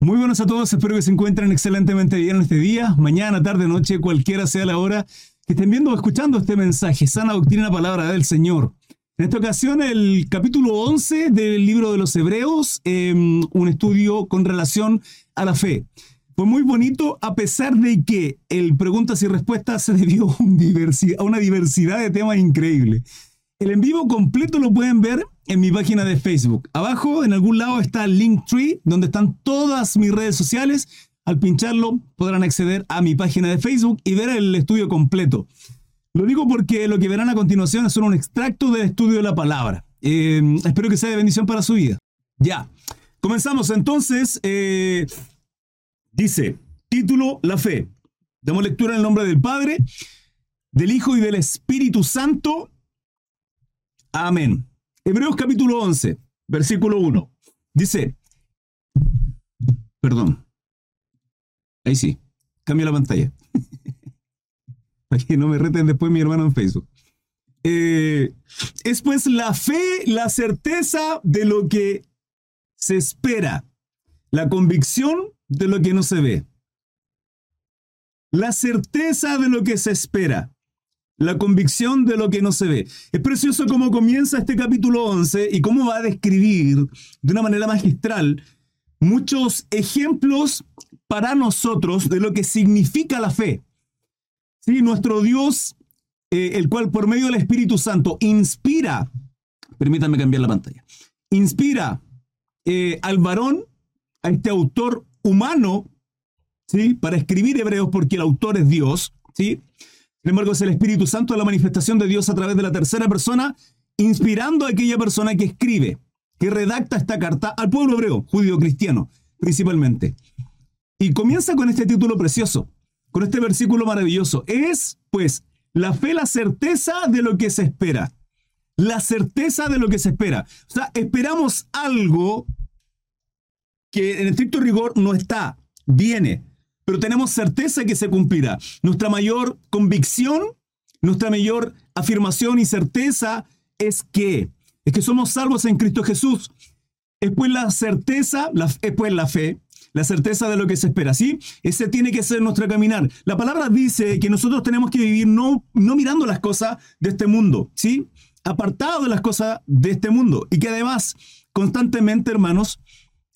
Muy buenos a todos, espero que se encuentren excelentemente bien en este día, mañana, tarde, noche, cualquiera sea la hora que estén viendo o escuchando este mensaje, sana doctrina, palabra del Señor. En esta ocasión, el capítulo 11 del libro de los Hebreos, em, un estudio con relación a la fe. Fue muy bonito, a pesar de que el preguntas y respuestas se debió a una diversidad de temas increíble. El en vivo completo lo pueden ver en mi página de Facebook. Abajo, en algún lado, está Linktree, donde están todas mis redes sociales. Al pincharlo, podrán acceder a mi página de Facebook y ver el estudio completo. Lo digo porque lo que verán a continuación es solo un extracto del estudio de la palabra. Eh, espero que sea de bendición para su vida. Ya, comenzamos entonces. Eh, dice, título, la fe. Damos lectura en el nombre del Padre, del Hijo y del Espíritu Santo. Amén. Hebreos capítulo 11, versículo 1. Dice, perdón. Ahí sí, cambia la pantalla. Para que no me reten después mi hermano en Facebook. Eh, es pues la fe, la certeza de lo que se espera, la convicción de lo que no se ve. La certeza de lo que se espera la convicción de lo que no se ve. Es precioso cómo comienza este capítulo 11 y cómo va a describir de una manera magistral muchos ejemplos para nosotros de lo que significa la fe. Sí, nuestro Dios, eh, el cual por medio del Espíritu Santo inspira, permítanme cambiar la pantalla, inspira eh, al varón, a este autor humano, ¿sí? para escribir Hebreos porque el autor es Dios, ¿sí? Embargo, es el Espíritu Santo la manifestación de Dios a través de la tercera persona, inspirando a aquella persona que escribe, que redacta esta carta al pueblo hebreo, judío cristiano, principalmente. Y comienza con este título precioso, con este versículo maravilloso. Es, pues, la fe, la certeza de lo que se espera. La certeza de lo que se espera. O sea, esperamos algo que en estricto rigor no está, viene, pero tenemos certeza que se cumplirá. Nuestra mayor convicción, nuestra mayor afirmación y certeza es que, es que somos salvos en Cristo Jesús. Es pues la certeza, es pues la fe, la certeza de lo que se espera, ¿sí? Ese tiene que ser nuestro caminar. La palabra dice que nosotros tenemos que vivir no, no mirando las cosas de este mundo, ¿sí? Apartado de las cosas de este mundo. Y que además, constantemente, hermanos,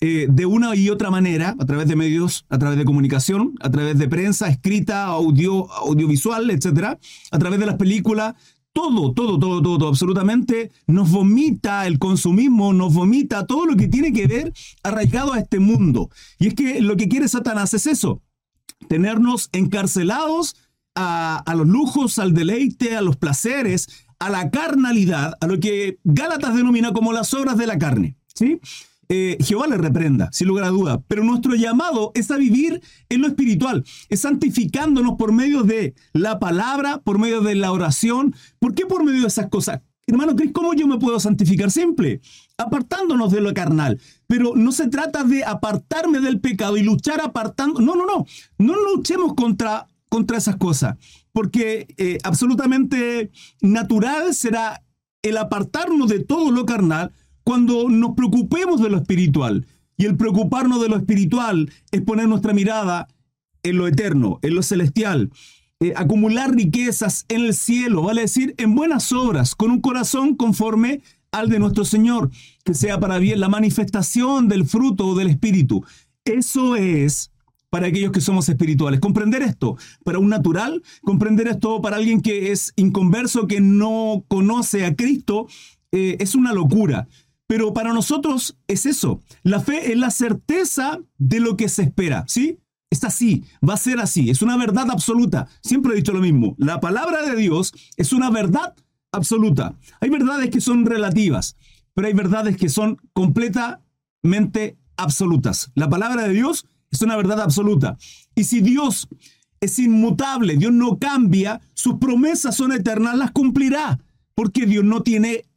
eh, de una y otra manera, a través de medios, a través de comunicación, a través de prensa, escrita, audio, audiovisual, etcétera, a través de las películas, todo, todo, todo, todo, absolutamente nos vomita el consumismo, nos vomita todo lo que tiene que ver arraigado a este mundo. Y es que lo que quiere Satanás es eso, tenernos encarcelados a, a los lujos, al deleite, a los placeres, a la carnalidad, a lo que Gálatas denomina como las obras de la carne. ¿Sí? Eh, Jehová le reprenda, sin lugar a duda. Pero nuestro llamado es a vivir en lo espiritual, es santificándonos por medio de la palabra, por medio de la oración. ¿Por qué por medio de esas cosas? Hermano Cris, ¿cómo yo me puedo santificar? Simple, apartándonos de lo carnal. Pero no se trata de apartarme del pecado y luchar apartando. No, no, no. No luchemos contra, contra esas cosas. Porque eh, absolutamente natural será el apartarnos de todo lo carnal cuando nos preocupemos de lo espiritual. Y el preocuparnos de lo espiritual es poner nuestra mirada en lo eterno, en lo celestial. Eh, acumular riquezas en el cielo, vale decir, en buenas obras, con un corazón conforme al de nuestro Señor, que sea para bien la manifestación del fruto del Espíritu. Eso es para aquellos que somos espirituales. Comprender esto para un natural, comprender esto para alguien que es inconverso, que no conoce a Cristo, eh, es una locura. Pero para nosotros es eso. La fe es la certeza de lo que se espera, ¿sí? Es así, va a ser así, es una verdad absoluta. Siempre he dicho lo mismo, la palabra de Dios es una verdad absoluta. Hay verdades que son relativas, pero hay verdades que son completamente absolutas. La palabra de Dios es una verdad absoluta. Y si Dios es inmutable, Dios no cambia, sus promesas son eternas, las cumplirá, porque Dios no tiene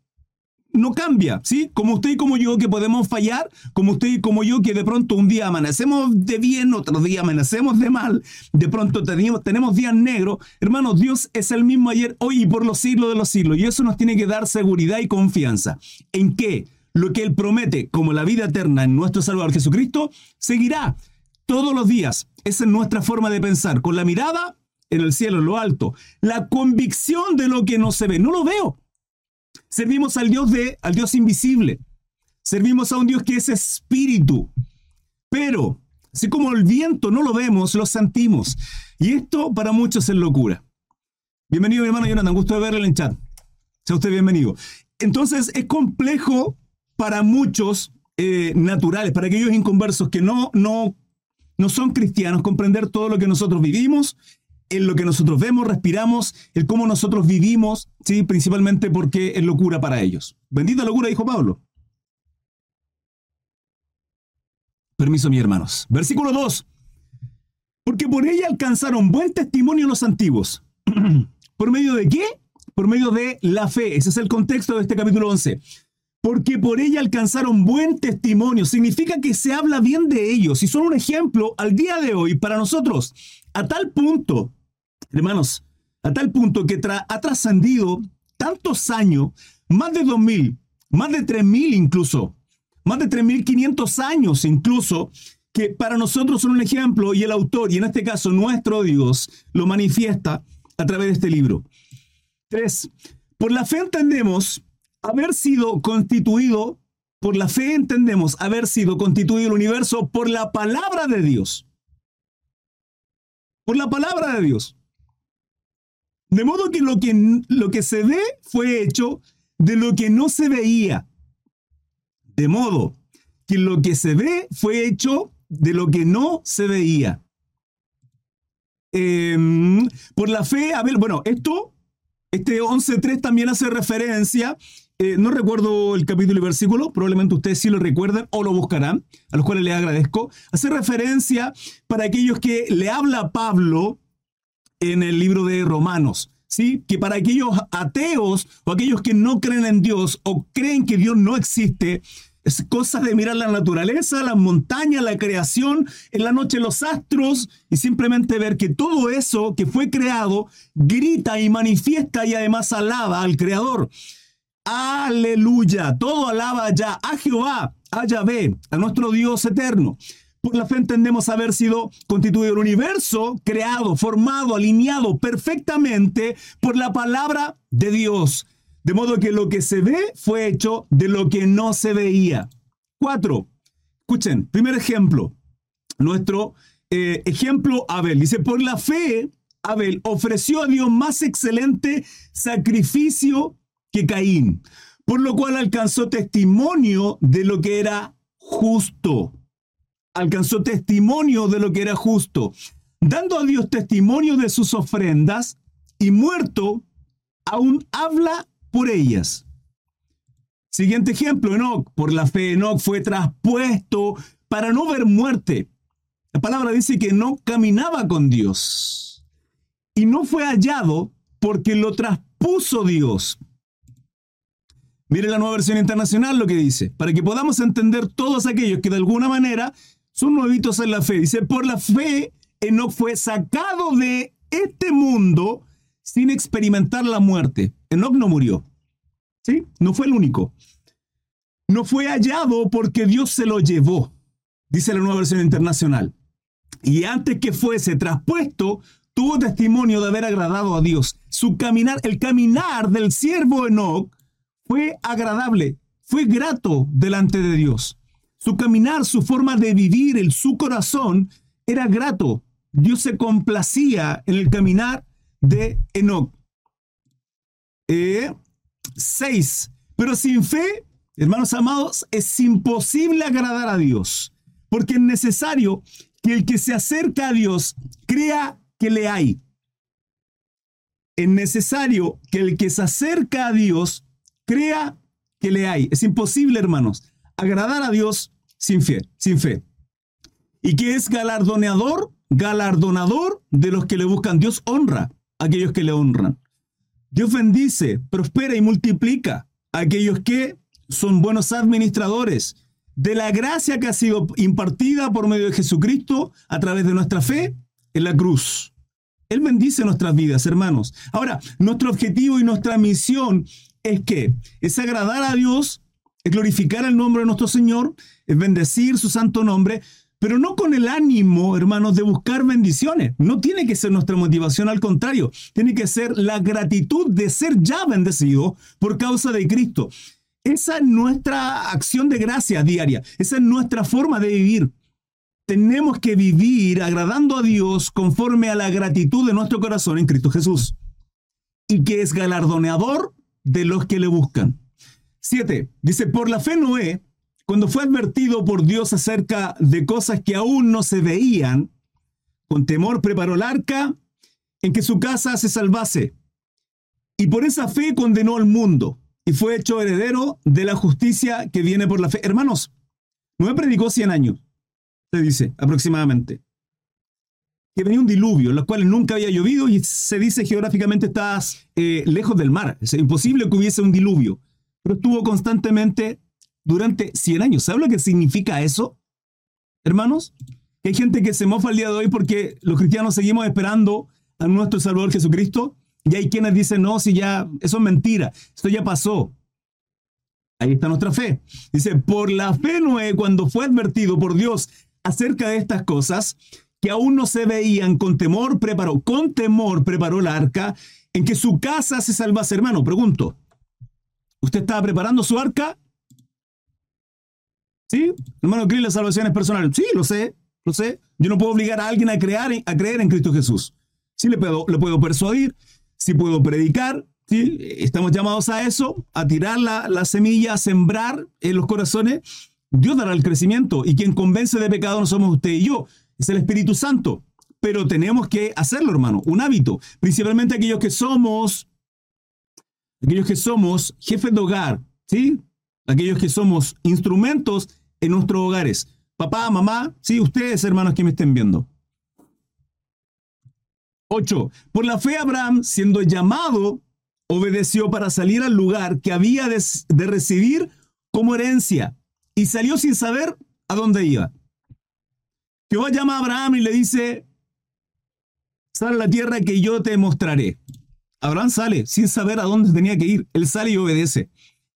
no cambia, ¿sí? Como usted y como yo que podemos fallar, como usted y como yo que de pronto un día amanecemos de bien, otro día amanecemos de mal, de pronto tenemos, tenemos días negros. Hermanos, Dios es el mismo ayer, hoy y por los siglos de los siglos. Y eso nos tiene que dar seguridad y confianza. ¿En qué? lo que Él promete como la vida eterna en nuestro Salvador Jesucristo, seguirá todos los días. Esa es nuestra forma de pensar, con la mirada en el cielo, en lo alto, la convicción de lo que no se ve. No lo veo. Servimos al Dios de, al Dios invisible. Servimos a un Dios que es espíritu. Pero, así como el viento no lo vemos, lo sentimos. Y esto para muchos es locura. Bienvenido, mi hermano Jonathan. Gusto de verle en chat. Sea usted bienvenido. Entonces, es complejo para muchos eh, naturales, para aquellos inconversos que no, no, no son cristianos, comprender todo lo que nosotros vivimos, en lo que nosotros vemos, respiramos, el cómo nosotros vivimos, ¿sí? principalmente porque es locura para ellos. Bendita locura, dijo Pablo. Permiso, mis hermanos. Versículo 2. Porque por ella alcanzaron buen testimonio los antiguos. ¿Por medio de qué? Por medio de la fe. Ese es el contexto de este capítulo 11 porque por ella alcanzaron buen testimonio. Significa que se habla bien de ellos y son un ejemplo al día de hoy para nosotros. A tal punto, hermanos, a tal punto que ha trascendido tantos años, más de 2.000, más de 3.000 incluso, más de 3.500 años incluso, que para nosotros son un ejemplo y el autor, y en este caso nuestro Dios, lo manifiesta a través de este libro. Tres, por la fe entendemos haber sido constituido, por la fe entendemos haber sido constituido el universo por la palabra de Dios. Por la palabra de Dios. De modo que lo que, lo que se ve fue hecho de lo que no se veía. De modo que lo que se ve fue hecho de lo que no se veía. Em, por la fe, a ver, bueno, esto, este 11.3 también hace referencia eh, no recuerdo el capítulo y versículo, probablemente ustedes sí lo recuerden o lo buscarán, a los cuales les agradezco. Hace referencia para aquellos que le habla Pablo en el libro de Romanos. ¿Sí? Que para aquellos ateos o aquellos que no creen en Dios o creen que Dios no existe, es cosa de mirar la naturaleza, las montañas, la creación, en la noche los astros y simplemente ver que todo eso que fue creado grita y manifiesta y además alaba al Creador. Aleluya. Todo alaba ya a Jehová, a Yahvé, a nuestro Dios eterno. Por la fe entendemos haber sido constituido el universo, creado, formado, alineado perfectamente por la palabra de Dios. De modo que lo que se ve fue hecho de lo que no se veía. Cuatro. Escuchen, primer ejemplo. Nuestro eh, ejemplo Abel. Dice, por la fe, Abel ofreció a Dios más excelente sacrificio que Caín, por lo cual alcanzó testimonio de lo que era justo. Alcanzó testimonio de lo que era justo, dando a Dios testimonio de sus ofrendas y muerto, aún habla por ellas. Siguiente ejemplo, Enoch. Por la fe, Enoch fue traspuesto para no ver muerte. La palabra dice que no caminaba con Dios y no fue hallado porque lo traspuso Dios. Mire la nueva versión internacional lo que dice, para que podamos entender todos aquellos que de alguna manera son nuevitos en la fe. Dice, por la fe Enoch fue sacado de este mundo sin experimentar la muerte. Enoch no murió. ¿Sí? No fue el único. No fue hallado porque Dios se lo llevó, dice la nueva versión internacional. Y antes que fuese traspuesto, tuvo testimonio de haber agradado a Dios. Su caminar, el caminar del siervo Enoch fue agradable, fue grato delante de Dios. Su caminar, su forma de vivir, el, su corazón era grato. Dios se complacía en el caminar de Enoch. Eh, seis. Pero sin fe, hermanos amados, es imposible agradar a Dios, porque es necesario que el que se acerca a Dios crea que le hay. Es necesario que el que se acerca a Dios crea que le hay. Es imposible, hermanos, agradar a Dios sin fe, sin fe. ¿Y qué es galardonador? Galardonador de los que le buscan. Dios honra a aquellos que le honran. Dios bendice, prospera y multiplica a aquellos que son buenos administradores de la gracia que ha sido impartida por medio de Jesucristo a través de nuestra fe en la cruz. Él bendice nuestras vidas, hermanos. Ahora, nuestro objetivo y nuestra misión es que es agradar a Dios es glorificar el nombre de nuestro Señor, es bendecir su santo nombre, pero no con el ánimo, hermanos, de buscar bendiciones. No tiene que ser nuestra motivación, al contrario, tiene que ser la gratitud de ser ya bendecido por causa de Cristo. Esa es nuestra acción de gracia diaria, esa es nuestra forma de vivir. Tenemos que vivir agradando a Dios conforme a la gratitud de nuestro corazón en Cristo Jesús, y que es galardoneador de los que le buscan. 7. Dice, por la fe Noé, cuando fue advertido por Dios acerca de cosas que aún no se veían, con temor preparó el arca en que su casa se salvase. Y por esa fe condenó al mundo y fue hecho heredero de la justicia que viene por la fe. Hermanos, Noé predicó 100 años, se dice aproximadamente. Que venía un diluvio, en los cuales nunca había llovido y se dice geográficamente estás eh, lejos del mar. Es imposible que hubiese un diluvio pero estuvo constantemente durante 100 años. ¿Sabe lo que significa eso? Hermanos, hay gente que se mofa el día de hoy porque los cristianos seguimos esperando a nuestro Salvador Jesucristo y hay quienes dicen, no, si ya, eso es mentira, esto ya pasó. Ahí está nuestra fe. Dice, por la fe Noé, cuando fue advertido por Dios acerca de estas cosas, que aún no se veían, con temor preparó, con temor preparó la arca en que su casa se salvase. Hermano, pregunto, ¿Usted estaba preparando su arca? ¿Sí? Hermano, ¿cree la salvación es personal? Sí, lo sé, lo sé. Yo no puedo obligar a alguien a, crear, a creer en Cristo Jesús. Sí le puedo, le puedo persuadir, sí puedo predicar, ¿sí? Estamos llamados a eso, a tirar la, la semilla, a sembrar en los corazones. Dios dará el crecimiento y quien convence de pecado no somos usted y yo, es el Espíritu Santo. Pero tenemos que hacerlo, hermano, un hábito. Principalmente aquellos que somos aquellos que somos jefes de hogar, ¿sí? Aquellos que somos instrumentos en nuestros hogares. Papá, mamá, sí, ustedes, hermanos que me estén viendo. 8. Por la fe Abraham, siendo llamado, obedeció para salir al lugar que había de, recibir como herencia y salió sin saber a dónde iba. Jehová llama a Abraham y le dice, sal a la tierra que yo te mostraré. Abraham sale sin saber a dónde tenía que ir. Él sale y obedece.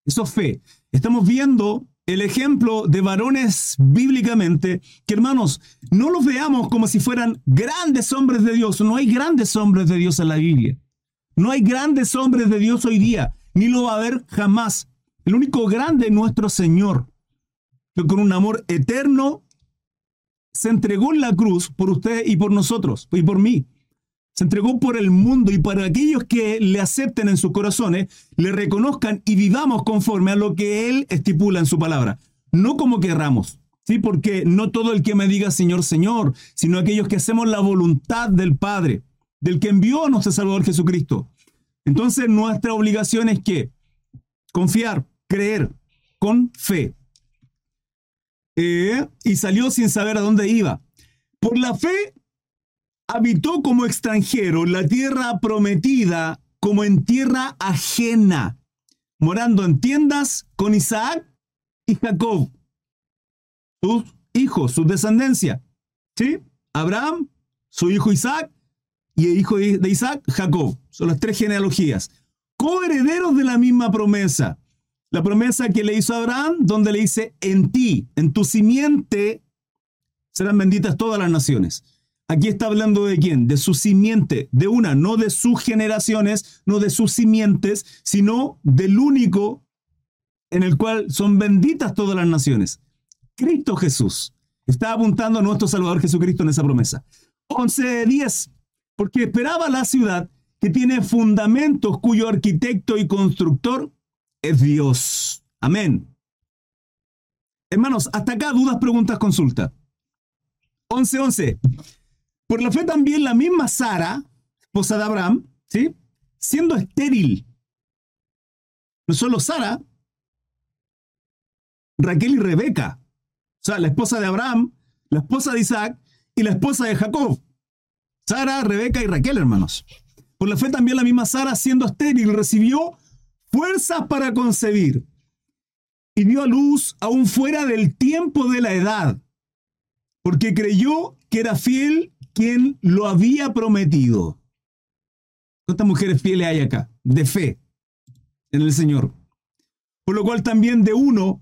Eso es fe. Estamos viendo el ejemplo de varones bíblicamente que, hermanos, no los veamos como si fueran grandes hombres de Dios. No hay grandes hombres de Dios en la Biblia. No hay grandes hombres de Dios hoy día, ni lo va a haber jamás. El único grande es nuestro Señor, que con un amor eterno se entregó en la cruz por usted y por nosotros, y por mí. Se entregó por el mundo y para aquellos que le acepten en sus corazones, le reconozcan y vivamos conforme a lo que Él estipula en su palabra. No como querramos, ¿sí? Porque no todo el que me diga Señor, Señor, sino aquellos que hacemos la voluntad del Padre, del que envió a nuestro Salvador Jesucristo. Entonces nuestra obligación es que confiar, creer con fe. Eh, y salió sin saber a dónde iba. Por la fe habitó como extranjero la tierra prometida como en tierra ajena, morando en tiendas con Isaac y Jacob, sus hijos, su descendencia. ¿Sí? Abraham, su hijo Isaac, y el hijo de Isaac, Jacob. Son las tres genealogías. Coherederos de la misma promesa. La promesa que le hizo Abraham, donde le dice, en ti, en tu simiente, serán benditas todas las naciones. Aquí está hablando de quién? De su simiente, de una, no de sus generaciones, no de sus simientes, sino del único en el cual son benditas todas las naciones. Cristo Jesús. Está apuntando a nuestro Salvador Jesucristo en esa promesa. 11.10. Porque esperaba la ciudad que tiene fundamentos cuyo arquitecto y constructor es Dios. Amén. Hermanos, hasta acá dudas, preguntas, consulta. 11.11. Por la fe también la misma Sara, esposa de Abraham, ¿sí? siendo estéril. No solo Sara, Raquel y Rebeca. O sea, la esposa de Abraham, la esposa de Isaac y la esposa de Jacob. Sara, Rebeca y Raquel, hermanos. Por la fe también la misma Sara, siendo estéril, recibió fuerzas para concebir y dio a luz aún fuera del tiempo de la edad, porque creyó que era fiel quien lo había prometido. ¿Cuántas mujeres fieles hay acá? De fe en el Señor. Por lo cual también de uno,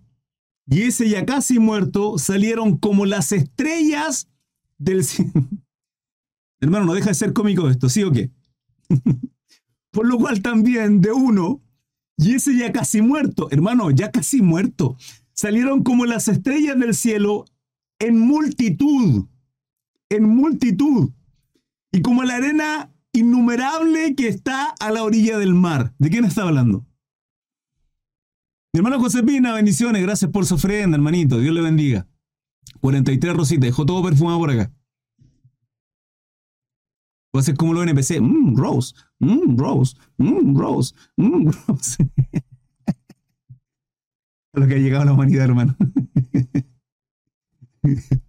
y ese ya casi muerto, salieron como las estrellas del cielo. Hermano, no deja de ser cómico esto, ¿sí o qué? Por lo cual también de uno, y ese ya casi muerto, hermano, ya casi muerto, salieron como las estrellas del cielo en multitud, en multitud, y como la arena innumerable que está a la orilla del mar. ¿De quién está hablando? Mi hermano José Pina, bendiciones, gracias por su ofrenda, hermanito, Dios le bendiga. 43 rositas, dejó todo perfumado por acá. Va a ser como los NPC, mmm, Rose, mmm, Rose, mmm, Rose, mmm, Rose. lo que ha llegado la humanidad, hermano.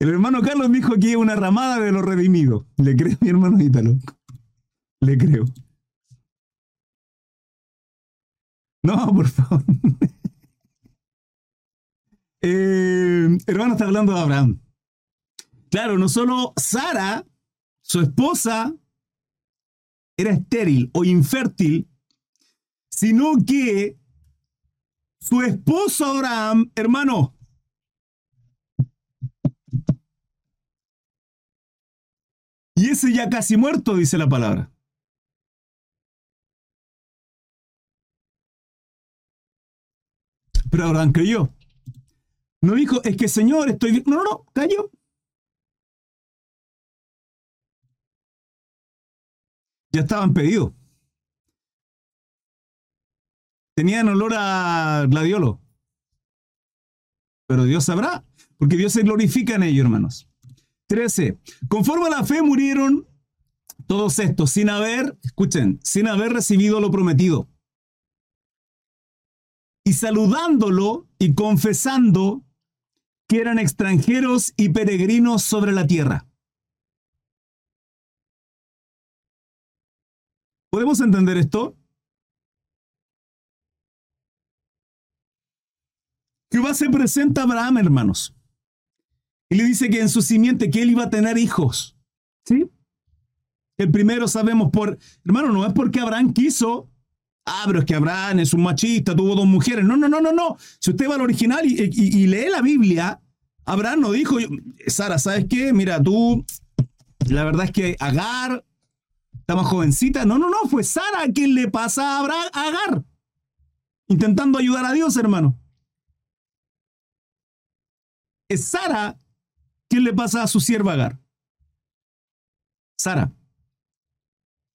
El hermano Carlos dijo que es una ramada de los redimidos. ¿Le creo mi hermano Ítalo? Le creo. No, por favor. Eh, hermano está hablando de Abraham. Claro, no solo Sara, su esposa, era estéril o infértil, sino que su esposo Abraham, hermano, y ese ya casi muerto, dice la palabra. Pero Abraham creyó. No dijo, es que Señor, estoy. No, no, no, cayó. Ya estaban pedidos. Tenían olor a gladiolo. Pero Dios sabrá, porque Dios se glorifica en ello, hermanos. 13. Conforme a la fe murieron todos estos sin haber, escuchen, sin haber recibido lo prometido y saludándolo y confesando que eran extranjeros y peregrinos sobre la tierra. ¿Podemos entender esto? Jehová se presenta a Abraham, hermanos, y le dice que en su simiente que él iba a tener hijos. ¿Sí? El primero sabemos por, hermano, no es porque Abraham quiso ah, pero es que Abraham es un machista, tuvo dos mujeres. No, no, no, no, no. Si usted va al original y, lee la Biblia, Abraham no dijo, Sara, ¿sabes qué? Mira, tú, la verdad es que Agar está más jovencita. No, no, no, fue Sara quien le pasa a, Abraham, a Agar, intentando ayudar a Dios, hermano. Es Sara quien le pasa a su sierva Agar. Sara.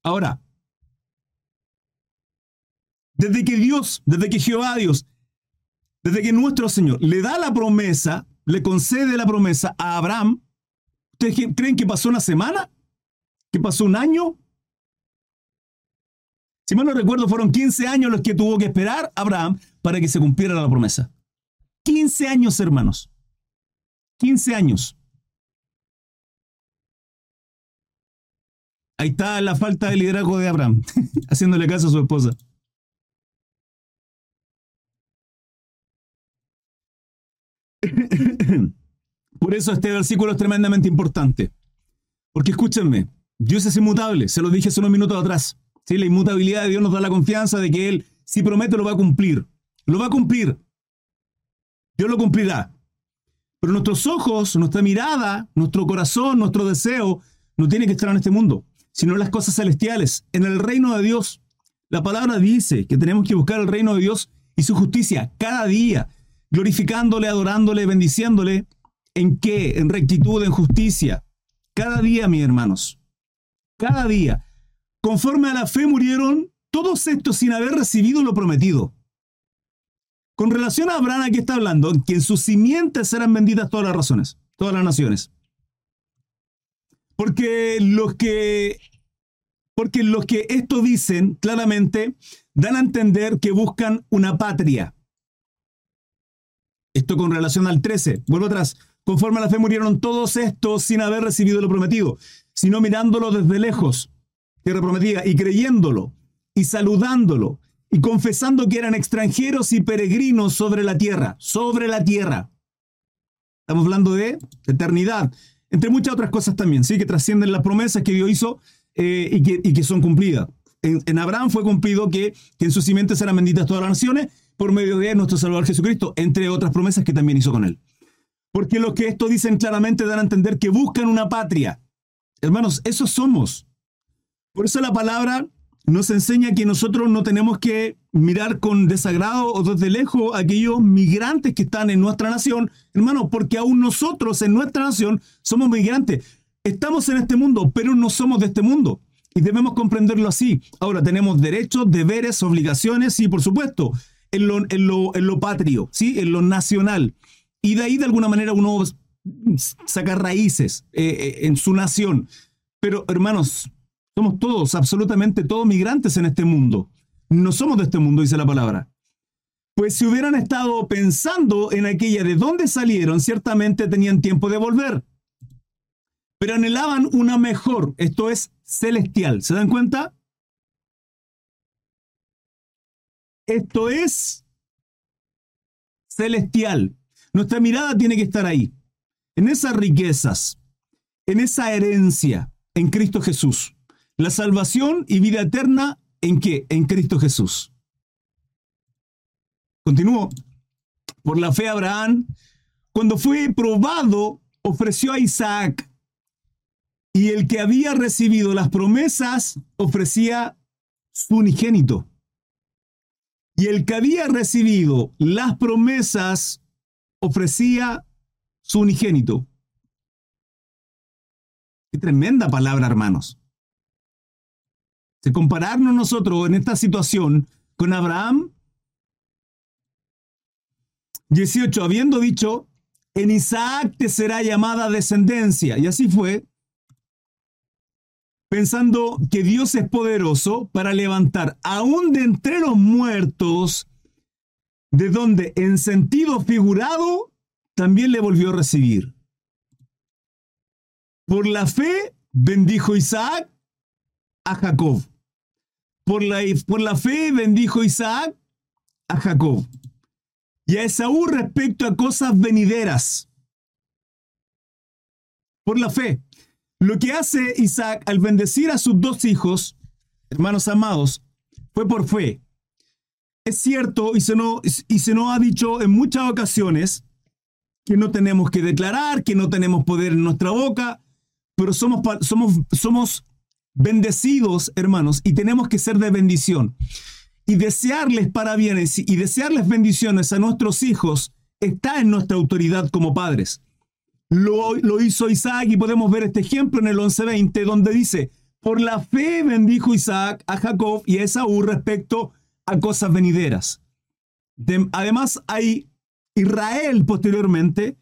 Ahora, desde que Dios, desde que Jehová Dios, desde que nuestro Señor le da la promesa, le concede la promesa a Abraham, ¿ustedes creen que pasó una semana? ¿Que pasó un año? Si mal no recuerdo, fueron 15 años los que tuvo que esperar Abraham para que se cumpliera la promesa. 15 años, hermanos. 15 años. Ahí está la falta de liderazgo de Abraham, haciéndole caso a su esposa. Por eso este versículo es tremendamente importante. Porque escúchenme, Dios es inmutable, se lo dije hace unos minutos atrás. ¿sí? La inmutabilidad de Dios nos da la confianza de que Él, si promete, lo va a cumplir. Lo va a cumplir. Dios lo cumplirá. Pero nuestros ojos, nuestra mirada, nuestro corazón, nuestro deseo, no tiene que estar en este mundo, sino las cosas celestiales, en el reino de Dios. La palabra dice que tenemos que buscar el reino de Dios y su justicia cada día glorificándole, adorándole, bendiciéndole. ¿En qué? En rectitud, en justicia. Cada día, mis hermanos. Cada día. Conforme a la fe murieron todos estos sin haber recibido lo prometido. Con relación a Abraham, aquí está hablando que en sus simientes serán benditas todas las razones, todas las naciones. Porque los que, porque los que esto dicen claramente dan a entender que buscan una patria. Esto con relación al 13. Vuelvo atrás. Conforme a la fe murieron todos estos sin haber recibido lo prometido, sino mirándolo desde lejos, tierra prometida, y creyéndolo, y saludándolo, y confesando que eran extranjeros y peregrinos sobre la tierra, sobre la tierra. Estamos hablando de eternidad, entre muchas otras cosas también, ¿sí? que trascienden las promesas que Dios hizo eh, y, que, son cumplidas. En, Abraham fue cumplido que, que en sus simientes eran benditas todas las naciones, por medio de nuestro Salvador Jesucristo, entre otras promesas que también hizo con él. Porque lo que esto dicen claramente dan a entender que buscan una patria. Hermanos, eso somos. Por eso la palabra nos enseña que nosotros no tenemos que mirar con desagrado o desde lejos a aquellos migrantes que están en nuestra nación, hermanos, porque aún nosotros en nuestra nación somos migrantes. Estamos en este mundo, pero no somos de este mundo. Y debemos comprenderlo así. Ahora, tenemos derechos, deberes, obligaciones, y por supuesto, en lo, en lo, en lo patrio, ¿sí? en lo nacional. Y de ahí, de alguna manera, uno saca raíces eh, eh, en su nación. Pero, hermanos, somos todos, absolutamente todos migrantes en este mundo. No somos de este mundo, dice la palabra. Pues si hubieran estado pensando en aquella de dónde salieron, ciertamente tenían tiempo de volver. Pero anhelaban una mejor, esto es celestial. ¿Se dan cuenta? Esto es celestial. Nuestra mirada tiene que estar ahí, en esas riquezas, en esa herencia en Cristo Jesús. La salvación y vida eterna en qué? En Cristo Jesús. Continúo. Por la fe Abraham, cuando fue probado, ofreció a Isaac. Y el que había recibido las promesas ofrecía su unigénito. Y el que había recibido las promesas ofrecía su unigénito. Qué tremenda palabra, hermanos. Compararnos nosotros en esta situación con Abraham. 18. Habiendo dicho, en Isaac te será llamada descendencia. Y así fue, pensando que Dios es poderoso para levantar aún de entre los muertos de donde en sentido figurado también le volvió a recibir. Por la fe bendijo Isaac a Jacob. Por la, por la fe bendijo Isaac a Jacob. Y a Esaú respecto a cosas venideras. Por la fe. Lo que hace Isaac al bendecir a sus dos hijos, hermanos amados, fue por fe. Es cierto, y se, nos, y se nos ha dicho en muchas ocasiones, que no tenemos que declarar, que no tenemos poder en nuestra boca, pero somos, somos, somos bendecidos, hermanos, y tenemos que ser de bendición. Y desearles para bienes y desearles bendiciones a nuestros hijos está en nuestra autoridad como padres. Lo, lo hizo Isaac y podemos ver este ejemplo en el 11.20 donde dice, por la fe bendijo Isaac a Jacob y a Esaú respecto a cosas venideras. además, hay Israel posteriormente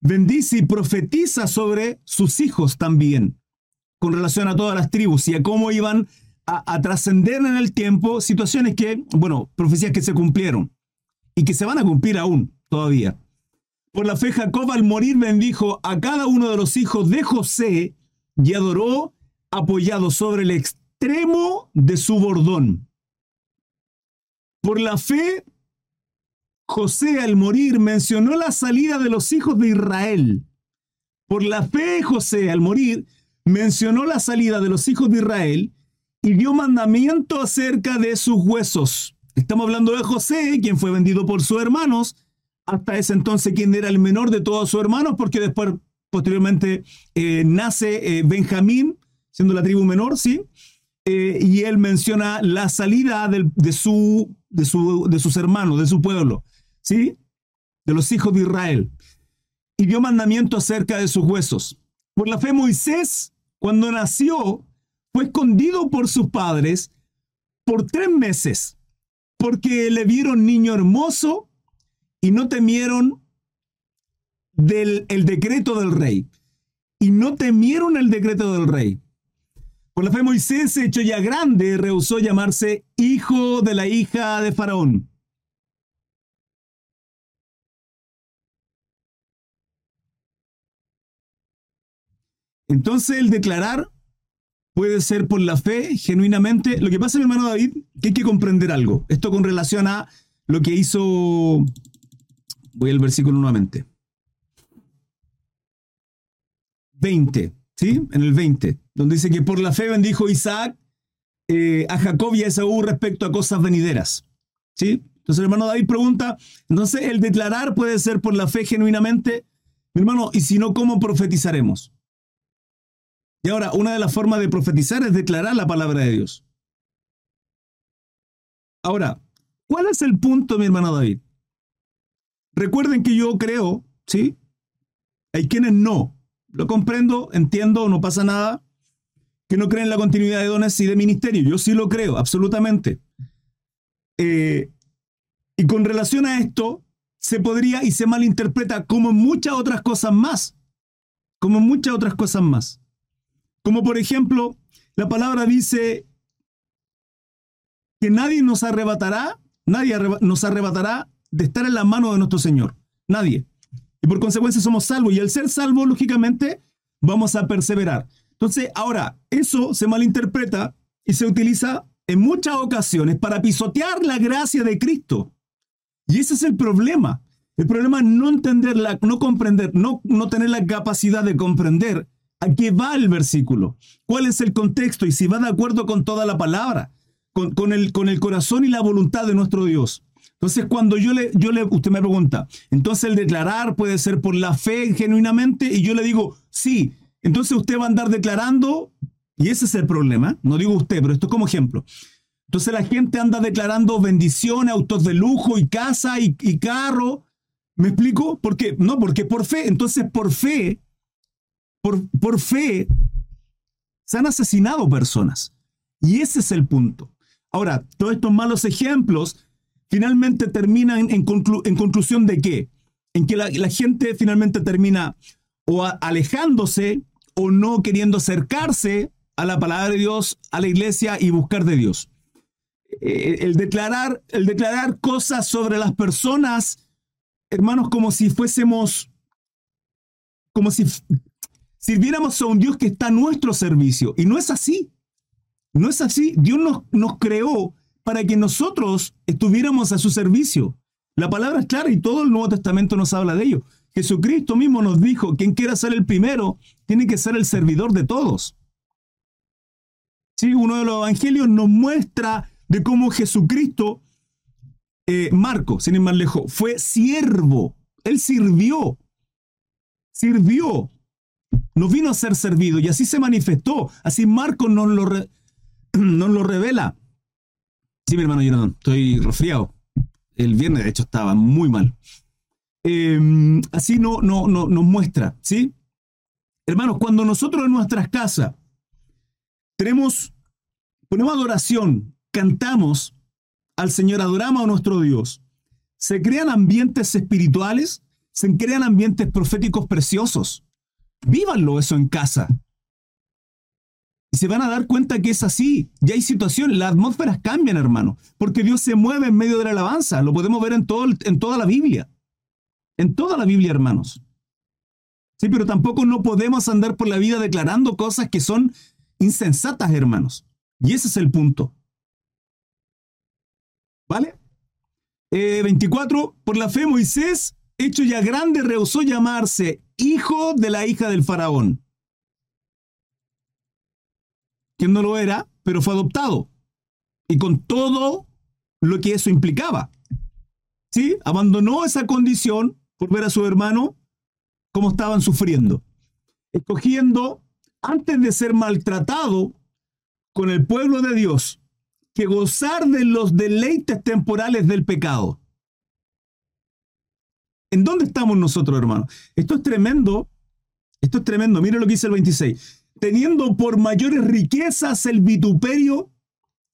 bendice y profetiza sobre sus hijos también, con relación a todas las tribus y a cómo iban a, trascender en el tiempo situaciones que, bueno, profecías que se cumplieron y que se van a cumplir aún todavía. Por la fe Jacob al morir bendijo a cada uno de los hijos de José y adoró apoyado sobre el extremo de su bordón. Por la fe, José al morir mencionó la salida de los hijos de Israel. Por la fe, José al morir mencionó la salida de los hijos de Israel y dio mandamiento acerca de sus huesos. Estamos hablando de José, quien fue vendido por sus hermanos, hasta ese entonces quien era el menor de todos sus hermanos, porque después, posteriormente, eh, nace eh, Benjamín, siendo la tribu menor, ¿sí? Eh, y él menciona la salida de, su, de, su, de sus hermanos, de su pueblo, ¿sí? De los hijos de Israel. Y dio mandamiento acerca de sus huesos. Por la fe Moisés, cuando nació, fue escondido por sus padres por tres meses, porque le vieron niño hermoso y no temieron del el decreto del rey. Y no temieron el decreto del rey. Por la fe Moisés, hecho ya grande, rehusó llamarse hijo de la hija de Faraón. Entonces el declarar puede ser por la fe, genuinamente. Lo que pasa, mi hermano David, que hay que comprender algo. Esto con relación a lo que hizo... Voy al versículo nuevamente. 20. ¿sí? En el 20, donde dice que por la fe bendijo Isaac eh, a Jacob y a Esaú respecto a cosas venideras, ¿sí? Entonces el hermano David pregunta, entonces el declarar puede ser por la fe genuinamente. Mi hermano, y si no, ¿cómo profetizaremos? Y ahora, una de las formas de profetizar es declarar la palabra de Dios. Ahora, ¿cuál es el punto, mi hermano David? Recuerden que yo creo, ¿sí? Hay quienes no. Lo comprendo, entiendo, no pasa nada. Que no creen en la continuidad de dones y de ministerio. Yo sí lo creo, absolutamente. Eh, y con relación a esto, se podría y se malinterpreta como muchas otras cosas más. Como muchas otras cosas más. Como por ejemplo, la palabra dice que nadie nos arrebatará, nadie nos arrebatará de estar en la mano de nuestro Señor. Nadie. Y por consecuencia somos salvos. Y al ser salvos, lógicamente, vamos a perseverar. Entonces, ahora, eso se malinterpreta y se utiliza en muchas ocasiones para pisotear la gracia de Cristo. Y ese es el problema. El problema es no entenderla, no comprender, no, no tener la capacidad de comprender ¿A qué va el versículo? ¿Cuál es el contexto? Y si va de acuerdo con toda la palabra, con, el, corazón y la voluntad de nuestro Dios. Entonces, cuando yo le, yo le, usted me pregunta, entonces el declarar puede ser por la fe genuinamente, y yo le digo, sí, entonces usted va a andar declarando, y ese es el problema, no digo usted, pero esto es como ejemplo. Entonces la gente anda declarando bendiciones, autos de lujo y casa y, y carro. ¿Me explico? ¿Por qué? No, porque por fe. Entonces, por fe, por, fe, se han asesinado personas. Y ese es el punto. Ahora, todos estos malos ejemplos finalmente terminan en, conclusión de qué? En que la, gente finalmente termina o alejándose o no queriendo acercarse a la palabra de Dios, a la iglesia y buscar de Dios. Eh, el, declarar, el declarar cosas sobre las personas, hermanos, como si fuésemos, como si sirviéramos a un Dios que está a nuestro servicio. Y no es así. No es así. Dios nos, nos creó para que nosotros estuviéramos a su servicio. La palabra es clara y todo el Nuevo Testamento nos habla de ello. Jesucristo mismo nos dijo, quien quiera ser el primero, tiene que ser el servidor de todos. Sí, uno de los evangelios nos muestra de cómo Jesucristo, eh, Marco, sin ir más lejos, fue siervo. Él sirvió. Sirvió no vino a ser servido y así se manifestó. Así Marcos nos lo, lo revela. Sí, mi hermano Jonathan, estoy resfriado. El viernes, de hecho, estaba muy mal. Em, así no, no, no, nos muestra, ¿sí? Hermanos, cuando nosotros en nuestras casas tenemos, ponemos adoración, cantamos al Señor, adoramos a nuestro Dios, se crean ambientes espirituales, se crean ambientes proféticos preciosos. Vívanlo eso en casa. Y se van a dar cuenta que es así. Ya hay situaciones, las atmósferas cambian, hermano, porque Dios se mueve en medio de la alabanza. Lo podemos ver en, todo, en toda la Biblia. En toda la Biblia, hermanos. Sí, pero tampoco no podemos andar por la vida declarando cosas que son insensatas, hermanos. Y ese es el punto. ¿Vale? 24. Eh, por la fe Moisés, hecho ya grande, rehusó llamarse hijo de la hija del faraón, quien no lo era, pero fue adoptado, y con todo lo que eso implicaba. ¿Sí? Abandonó esa condición por ver a su hermano cómo estaban sufriendo, escogiendo, antes de ser maltratado con el pueblo de Dios, que gozar de los deleites temporales del pecado. ¿En dónde estamos nosotros, hermanos? Esto es tremendo. Esto es tremendo. Mire lo que dice el 26. Teniendo por mayores riquezas el vituperio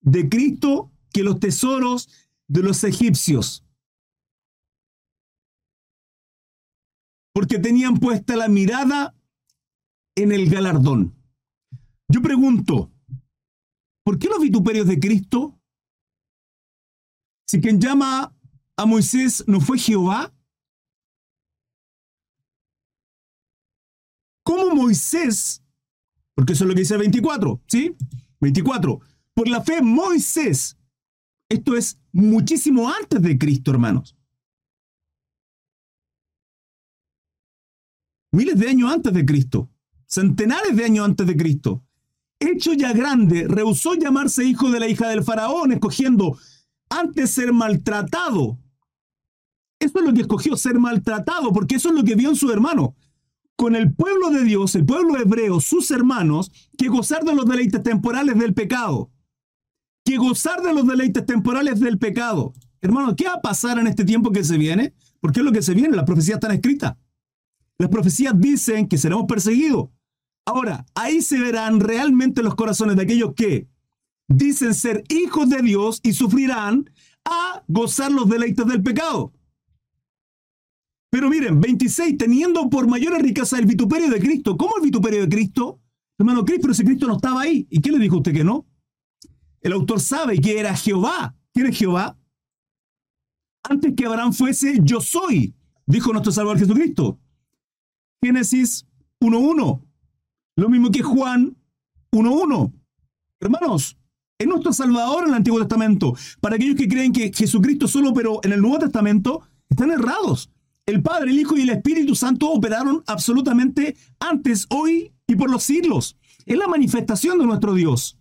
de Cristo que los tesoros de los egipcios. Porque tenían puesta la mirada en el galardón. Yo pregunto, ¿por qué los vituperios de Cristo? Si quien llama a Moisés no fue Jehová, Moisés, porque eso es lo que dice el 24, ¿sí? 24. Por la fe, Moisés, esto es muchísimo antes de Cristo, hermanos. Miles de años antes de Cristo, centenares de años antes de Cristo. Hecho ya grande, rehusó llamarse hijo de la hija del faraón, escogiendo, antes ser maltratado. Eso es lo que escogió, ser maltratado, porque eso es lo que vio en su hermano. Con el pueblo de Dios, el pueblo hebreo, sus hermanos, que gozar de los deleites temporales del pecado. Que gozar de los deleites temporales del pecado. Hermano, ¿qué va a pasar en este tiempo que se viene? Porque es lo que se viene, las profecías están escritas. Las profecías dicen que seremos perseguidos. Ahora, ahí se verán realmente los corazones de aquellos que dicen ser hijos de Dios y sufrirán a gozar los deleites del pecado. Pero miren, 26, teniendo por mayor riqueza el vituperio de Cristo. ¿Cómo el vituperio de Cristo? Hermano Cristo, pero ese Cristo no estaba ahí. ¿Y qué le dijo usted que no? El autor sabe que era Jehová. ¿Quién es Jehová? Antes que Abraham fuese, yo soy, dijo nuestro Salvador Jesucristo. Génesis 1.1. Lo mismo que Juan 1.1. Hermanos, es nuestro Salvador en el Antiguo Testamento. Para aquellos que creen que Jesucristo solo pero en el Nuevo Testamento, están errados. El Padre, el Hijo y el Espíritu Santo operaron absolutamente antes, hoy y por los siglos. Es la manifestación de nuestro Dios.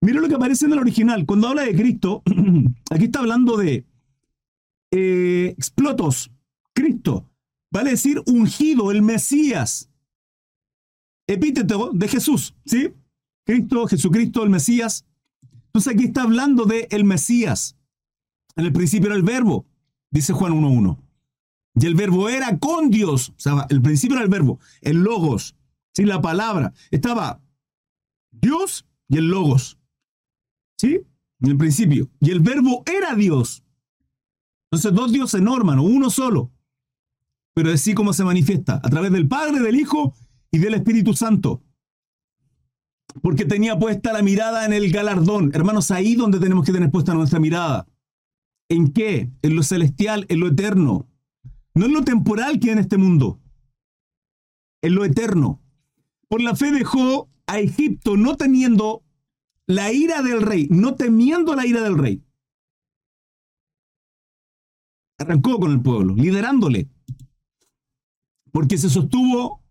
Mira lo que aparece en el original. Cuando habla de Cristo, aquí está hablando de eh, explotos, Cristo. Vale decir ungido, el Mesías. Epíteto de Jesús, ¿sí? Cristo, Jesucristo, el Mesías. Entonces aquí está hablando de el Mesías. En el principio era el verbo, dice Juan 1.1. Y el verbo era con Dios. O sea, el principio era el verbo, el logos, ¿sí? la palabra. Estaba Dios y el logos. ¿Sí? En el principio. Y el verbo era Dios. Entonces, dos dioses no, hermano, uno solo. Pero así como se manifiesta, a través del Padre, del Hijo y del Espíritu Santo. Porque tenía puesta la mirada en el galardón. Hermanos, ahí donde tenemos que tener puesta nuestra mirada. ¿En qué? En lo celestial, en lo eterno. No en lo temporal que en este mundo. En lo eterno. Por la fe dejó a Egipto no teniendo la ira del rey, no temiendo la ira del rey. Arrancó con el pueblo, liderándole. Porque se sostuvo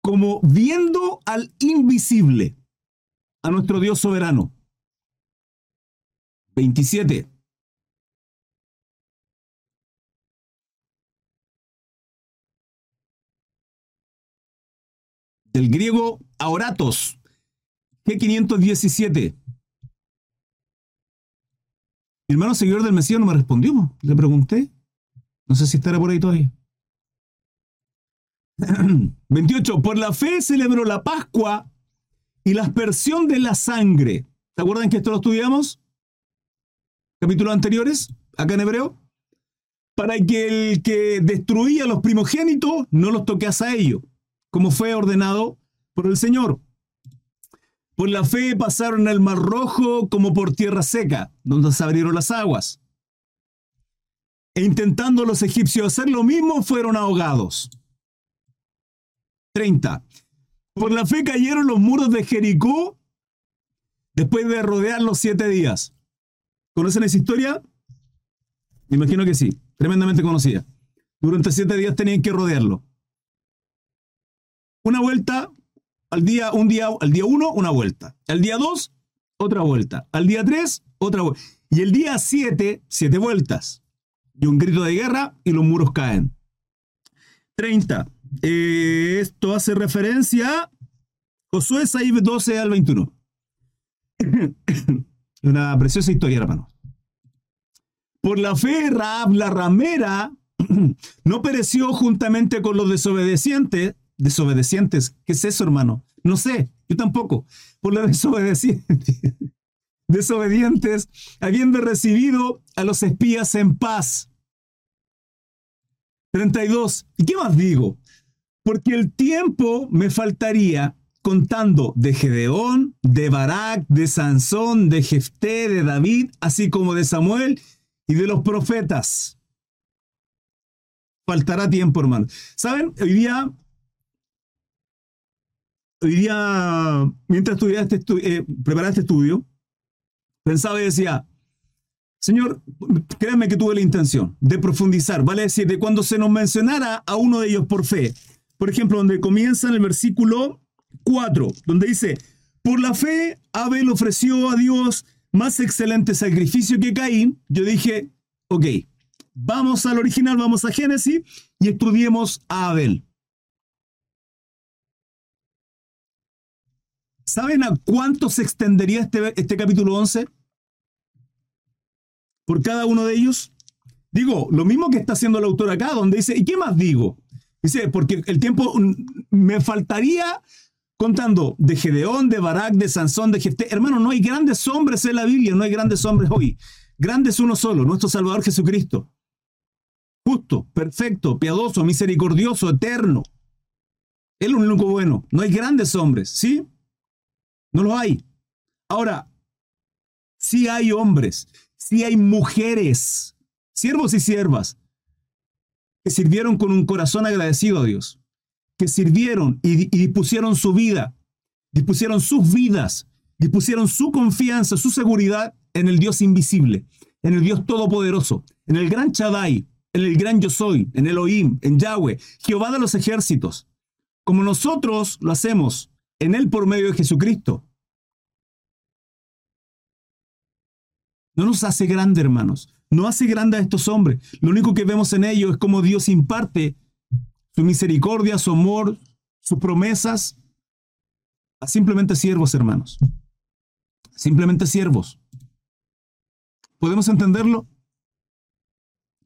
como viendo al invisible, a nuestro Dios soberano. 27. Del griego aoratos, G517. Mi hermano seguidor del Mesías no me respondió. Le pregunté. No sé si estará por ahí todavía. 28. Por la fe celebró la Pascua y la aspersión de la sangre. ¿Se acuerdan que esto lo estudiamos? Capítulos anteriores, acá en hebreo. Para que el que destruía a los primogénitos no los toquease a ellos, como fue ordenado por el Señor. Por la fe pasaron el mar rojo como por tierra seca, donde se abrieron las aguas. E intentando los egipcios hacer lo mismo, fueron ahogados. 30. Por la fe cayeron los muros de Jericó después de rodear los siete días. ¿Conocen esa historia? Me imagino que sí, tremendamente conocida. Durante siete días tenían que rodearlo. Una vuelta, al día, un día, al día uno, una vuelta. Al día dos, otra vuelta. Al día tres, otra vuelta. Y el día siete, siete vueltas. Y un grito de guerra y los muros caen. 30. Eh, esto hace referencia a Josué 6, 12 al 21. Una preciosa historia, hermano. Por la fe, Raab, la ramera, no pereció juntamente con los desobedientes, desobedecientes. ¿Qué es eso, hermano? No sé, yo tampoco. Por los desobedientes, desobedientes, habiendo recibido a los espías en paz. 32. ¿Y qué más digo? Porque el tiempo me faltaría contando de Gedeón, de Barak, de Sansón, de Jefté, de David, así como de Samuel y de los profetas. Faltará tiempo, hermano. ¿Saben? Hoy día hoy día, mientras este eh, preparaba este estudio, pensaba y decía, Señor, créanme que tuve la intención de profundizar, vale decir, de cuando se nos mencionara a uno de ellos por fe. Por ejemplo, donde comienza en el versículo 4, donde dice, por la fe Abel ofreció a Dios más excelente sacrificio que Caín, yo dije, ok, vamos al original, vamos a Génesis y estudiemos a Abel. ¿Saben a cuánto se extendería este, este capítulo 11? Por cada uno de ellos. Digo, lo mismo que está haciendo el autor acá, donde dice, ¿y qué más digo? Dice, porque el tiempo mm, me faltaría contando de Gedeón, de Barak, de Sansón, de Jefté. Hermano, no hay grandes hombres en la Biblia, no hay grandes hombres hoy. Grandes uno solo, nuestro Salvador Jesucristo. Justo, perfecto, piadoso, misericordioso, eterno. Él es el único bueno. No hay grandes hombres, ¿sí? No lo hay. Ahora, sí hay hombres, sí hay mujeres, siervos y siervas, que sirvieron con un corazón agradecido a Dios que sirvieron y, dispusieron su vida, dispusieron sus vidas, dispusieron su confianza, su seguridad en el Dios invisible, en el Dios todopoderoso, en el gran Chadai, en el gran Yo Soy, en Elohim, en Yahweh, Jehová de los ejércitos, como nosotros lo hacemos en Él por medio de Jesucristo. No nos hace grande, hermanos. No hace grande a estos hombres. Lo único que vemos en ellos es cómo Dios imparte su misericordia, su amor, sus promesas a simplemente siervos, hermanos. Simplemente siervos. ¿Podemos entenderlo?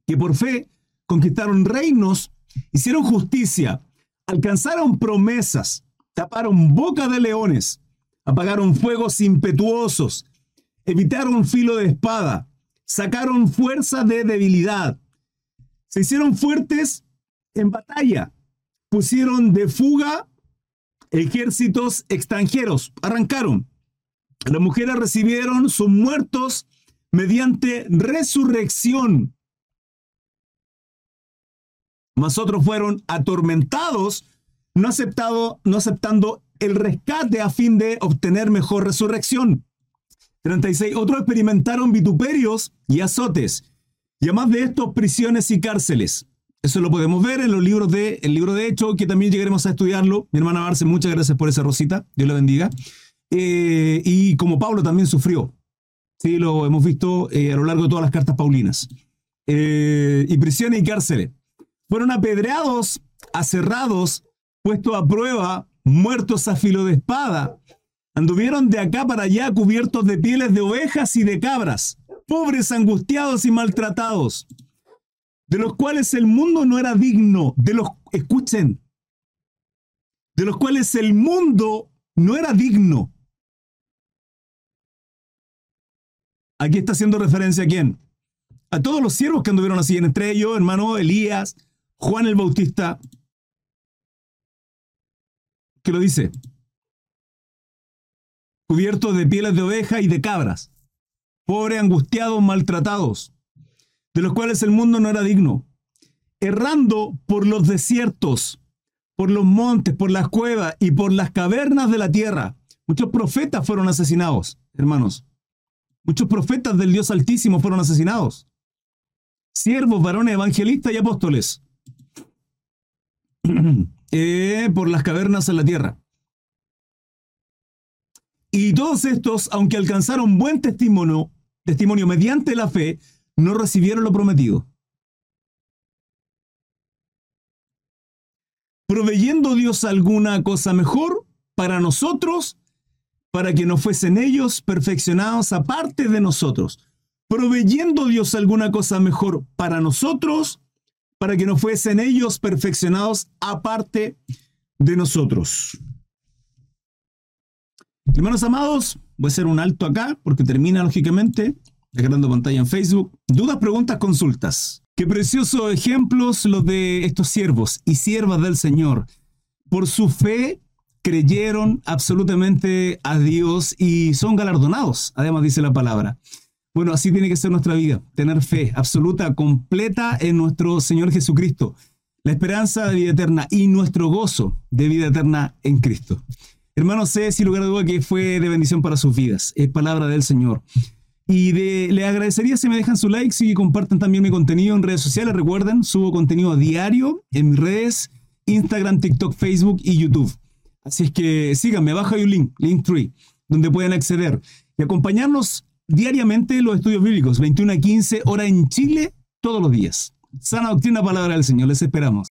Que por fe conquistaron reinos, hicieron justicia, alcanzaron promesas, taparon boca de leones, apagaron fuegos impetuosos, evitaron filo de espada, sacaron fuerza de debilidad, se hicieron fuertes en batalla. Pusieron de fuga ejércitos extranjeros. Arrancaron. Las mujeres recibieron sus muertos mediante resurrección. Mas otros fueron atormentados, no, aceptado, no aceptando el rescate a fin de obtener mejor resurrección. 36. Otros experimentaron vituperios y azotes, y además de estos, prisiones y cárceles. Eso lo podemos ver en los libros de, el libro de Hecho, que también llegaremos a estudiarlo. Mi hermana Barce, muchas gracias por esa rosita. Dios la bendiga. Eh, y como Pablo también sufrió. Sí, lo hemos visto eh, a lo largo de todas las cartas paulinas. Eh, y prisiones y cárceles. Fueron apedreados, aserrados, puestos a prueba, muertos a filo de espada. Anduvieron de acá para allá cubiertos de pieles de ovejas y de cabras, pobres, angustiados y maltratados de los cuales el mundo no era digno, de los, escuchen, de los cuales el mundo no era digno. Aquí está haciendo referencia a quién? A todos los siervos que anduvieron así, entre ellos, hermano Elías, Juan el Bautista. ¿Qué lo dice? Cubiertos de pieles de oveja y de cabras, pobres, angustiados, maltratados de los cuales el mundo no era digno, errando por los desiertos, por los montes, por las cuevas y por las cavernas de la tierra. Muchos profetas fueron asesinados, hermanos. Muchos profetas del Dios Altísimo fueron asesinados. Siervos, varones, evangelistas y apóstoles. Eh, por las cavernas en la tierra. Y todos estos, aunque alcanzaron buen testimonio, testimonio mediante la fe, no recibieron lo prometido. Proveyendo Dios alguna cosa mejor para nosotros, para que no fuesen ellos perfeccionados aparte de nosotros. Proveyendo Dios alguna cosa mejor para nosotros, para que no fuesen ellos perfeccionados aparte de nosotros. Hermanos amados, voy a hacer un alto acá porque termina lógicamente dejando pantalla en Facebook. Dudas, preguntas, consultas. Qué preciosos ejemplos los de estos siervos y siervas del Señor. Por su fe creyeron absolutamente a Dios y son galardonados, además dice la palabra. Bueno, así tiene que ser nuestra vida, tener fe absoluta, completa en nuestro Señor Jesucristo, la esperanza de vida eterna y nuestro gozo de vida eterna en Cristo. Hermanos, sé sin lugar a duda que fue de bendición para sus vidas, es palabra del Señor. Y le agradecería si me dejan su like, si comparten también mi contenido en redes sociales. Recuerden, subo contenido a diario en mis redes, Instagram, TikTok, Facebook y YouTube. Así es que síganme, abajo hay un link, Linktree, donde pueden acceder y acompañarnos diariamente los estudios bíblicos, 21 a 15 hora en Chile, todos los días. Sana doctrina, palabra del Señor. Les esperamos.